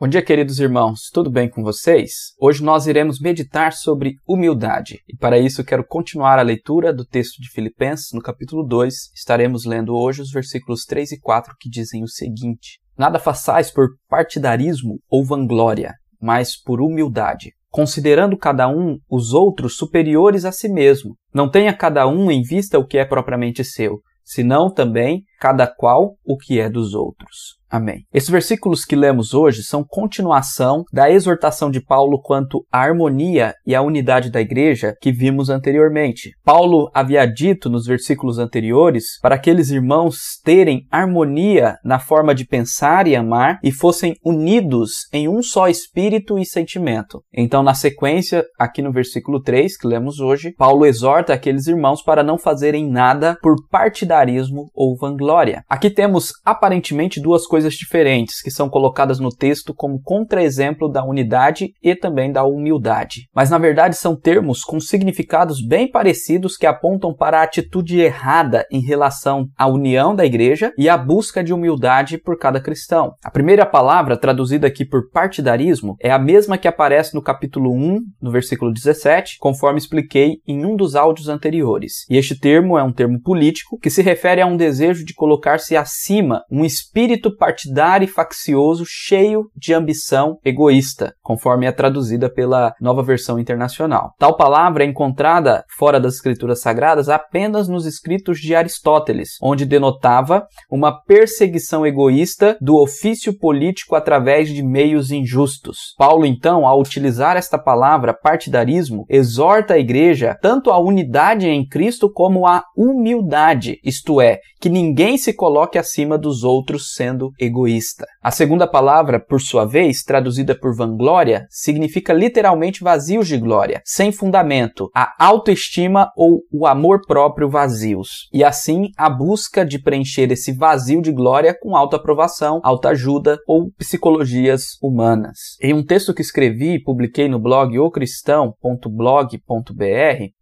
Bom dia, queridos irmãos, tudo bem com vocês? Hoje nós iremos meditar sobre humildade e para isso quero continuar a leitura do texto de Filipenses no capítulo 2. Estaremos lendo hoje os versículos 3 e 4 que dizem o seguinte: Nada façais por partidarismo ou vanglória, mas por humildade, considerando cada um os outros superiores a si mesmo. Não tenha cada um em vista o que é propriamente seu, senão também cada qual o que é dos outros. Amém. Esses versículos que lemos hoje são continuação da exortação de Paulo quanto à harmonia e à unidade da igreja que vimos anteriormente. Paulo havia dito nos versículos anteriores para aqueles irmãos terem harmonia na forma de pensar e amar e fossem unidos em um só espírito e sentimento. Então, na sequência, aqui no versículo 3 que lemos hoje, Paulo exorta aqueles irmãos para não fazerem nada por partidarismo ou vanglória. Aqui temos aparentemente duas coisas coisas diferentes que são colocadas no texto como contra-exemplo da unidade e também da humildade. Mas na verdade são termos com significados bem parecidos que apontam para a atitude errada em relação à união da igreja e à busca de humildade por cada cristão. A primeira palavra, traduzida aqui por partidarismo, é a mesma que aparece no capítulo 1, no versículo 17, conforme expliquei em um dos áudios anteriores. E este termo é um termo político que se refere a um desejo de colocar-se acima, um espírito partidário e faccioso, cheio de ambição egoísta, conforme é traduzida pela nova versão internacional. Tal palavra é encontrada fora das escrituras sagradas apenas nos escritos de Aristóteles, onde denotava uma perseguição egoísta do ofício político através de meios injustos. Paulo, então, ao utilizar esta palavra partidarismo, exorta a igreja tanto à unidade em Cristo como à humildade, isto é, que ninguém se coloque acima dos outros sendo egoísta. A segunda palavra, por sua vez, traduzida por vanglória, significa literalmente vazios de glória, sem fundamento, a autoestima ou o amor próprio vazios. E assim, a busca de preencher esse vazio de glória com autoaprovação, autoajuda ou psicologias humanas. Em um texto que escrevi e publiquei no blog ocristão.blog.br,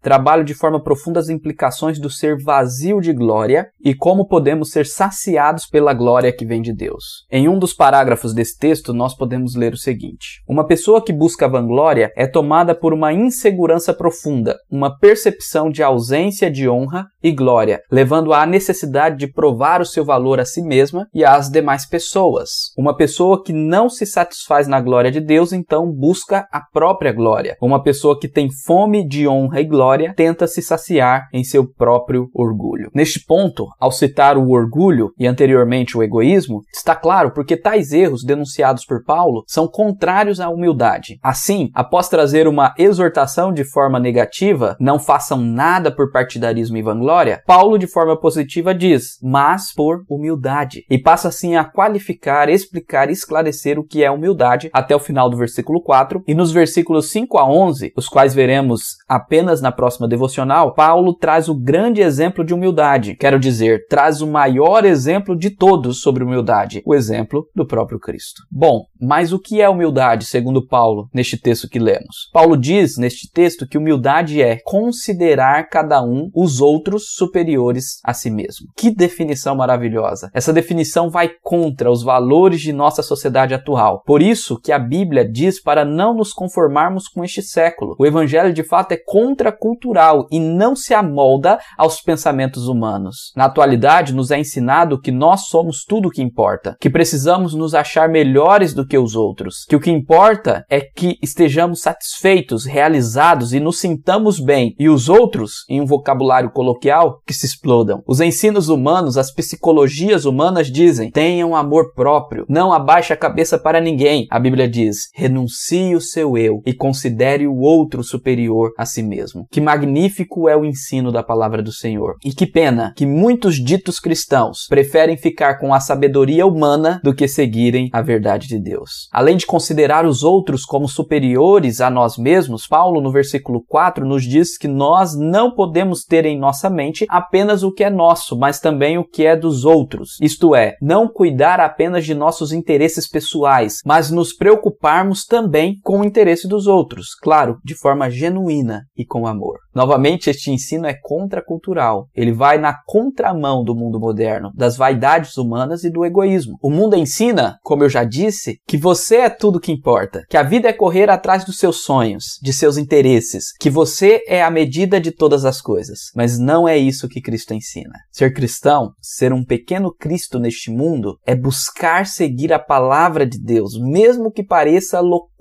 trabalho de forma profunda as implicações do ser vazio de glória e como podemos ser saciados pela glória que vem de Deus. Em um dos parágrafos desse texto, nós podemos ler o seguinte: Uma pessoa que busca vanglória é tomada por uma insegurança profunda, uma percepção de ausência de honra e glória, levando à necessidade de provar o seu valor a si mesma e às demais pessoas. Uma pessoa que não se satisfaz na glória de Deus, então busca a própria glória. Uma pessoa que tem fome de honra e glória tenta se saciar em seu próprio orgulho. Neste ponto, ao citar o orgulho e anteriormente o egoísmo, Está claro porque tais erros denunciados por Paulo são contrários à humildade. Assim, após trazer uma exortação de forma negativa, não façam nada por partidarismo e vanglória, Paulo de forma positiva diz, mas por humildade. E passa assim a qualificar, explicar esclarecer o que é humildade até o final do versículo 4. E nos versículos 5 a 11, os quais veremos apenas na próxima devocional, Paulo traz o grande exemplo de humildade. Quero dizer, traz o maior exemplo de todos sobre humildade, o exemplo do próprio Cristo. Bom, mas o que é humildade, segundo Paulo, neste texto que lemos? Paulo diz neste texto que humildade é considerar cada um os outros superiores a si mesmo. Que definição maravilhosa! Essa definição vai contra os valores de nossa sociedade atual. Por isso que a Bíblia diz para não nos conformarmos com este século. O evangelho de fato é contracultural e não se amolda aos pensamentos humanos. Na atualidade nos é ensinado que nós somos tudo o que importa que precisamos nos achar melhores do que os outros, que o que importa é que estejamos satisfeitos, realizados e nos sintamos bem, e os outros, em um vocabulário coloquial, que se explodam. Os ensinos humanos, as psicologias humanas dizem: tenham amor próprio, não abaixe a cabeça para ninguém. A Bíblia diz: renuncie o seu eu e considere o outro superior a si mesmo. Que magnífico é o ensino da palavra do Senhor. E que pena que muitos ditos cristãos preferem ficar com a sabedoria humana do que seguirem a verdade de Deus. Além de considerar os outros como superiores a nós mesmos, Paulo, no versículo 4, nos diz que nós não podemos ter em nossa mente apenas o que é nosso, mas também o que é dos outros. Isto é, não cuidar apenas de nossos interesses pessoais, mas nos preocuparmos também com o interesse dos outros, claro, de forma genuína e com amor. Novamente, este ensino é contracultural. Ele vai na contramão do mundo moderno, das vaidades humanas e do egoísmo. O mundo ensina, como eu já disse, que você é tudo que importa, que a vida é correr atrás dos seus sonhos, de seus interesses, que você é a medida de todas as coisas. Mas não é isso que Cristo ensina. Ser cristão, ser um pequeno Cristo neste mundo, é buscar seguir a palavra de Deus, mesmo que pareça loucura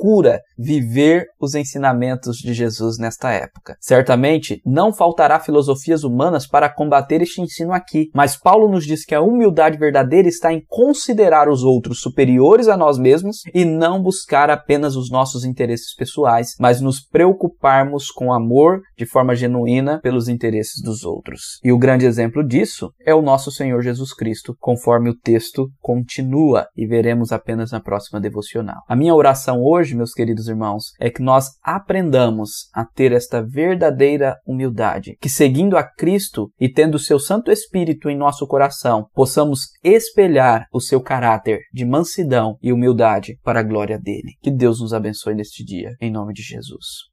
viver os ensinamentos de Jesus nesta época. Certamente não faltará filosofias humanas para combater este ensino aqui, mas Paulo nos diz que a humildade verdadeira está em considerar os outros superiores a nós mesmos e não buscar apenas os nossos interesses pessoais, mas nos preocuparmos com amor de forma genuína pelos interesses dos outros. E o grande exemplo disso é o nosso Senhor Jesus Cristo, conforme o texto continua e veremos apenas na próxima devocional. A minha oração hoje, meus queridos irmãos, é que nós aprendamos a ter esta verdadeira humildade, que seguindo a Cristo e tendo o seu Santo Espírito em nosso coração, possamos espelhar o seu caráter de mansidão e humildade para a glória dele. Que Deus nos abençoe neste dia, em nome de Jesus.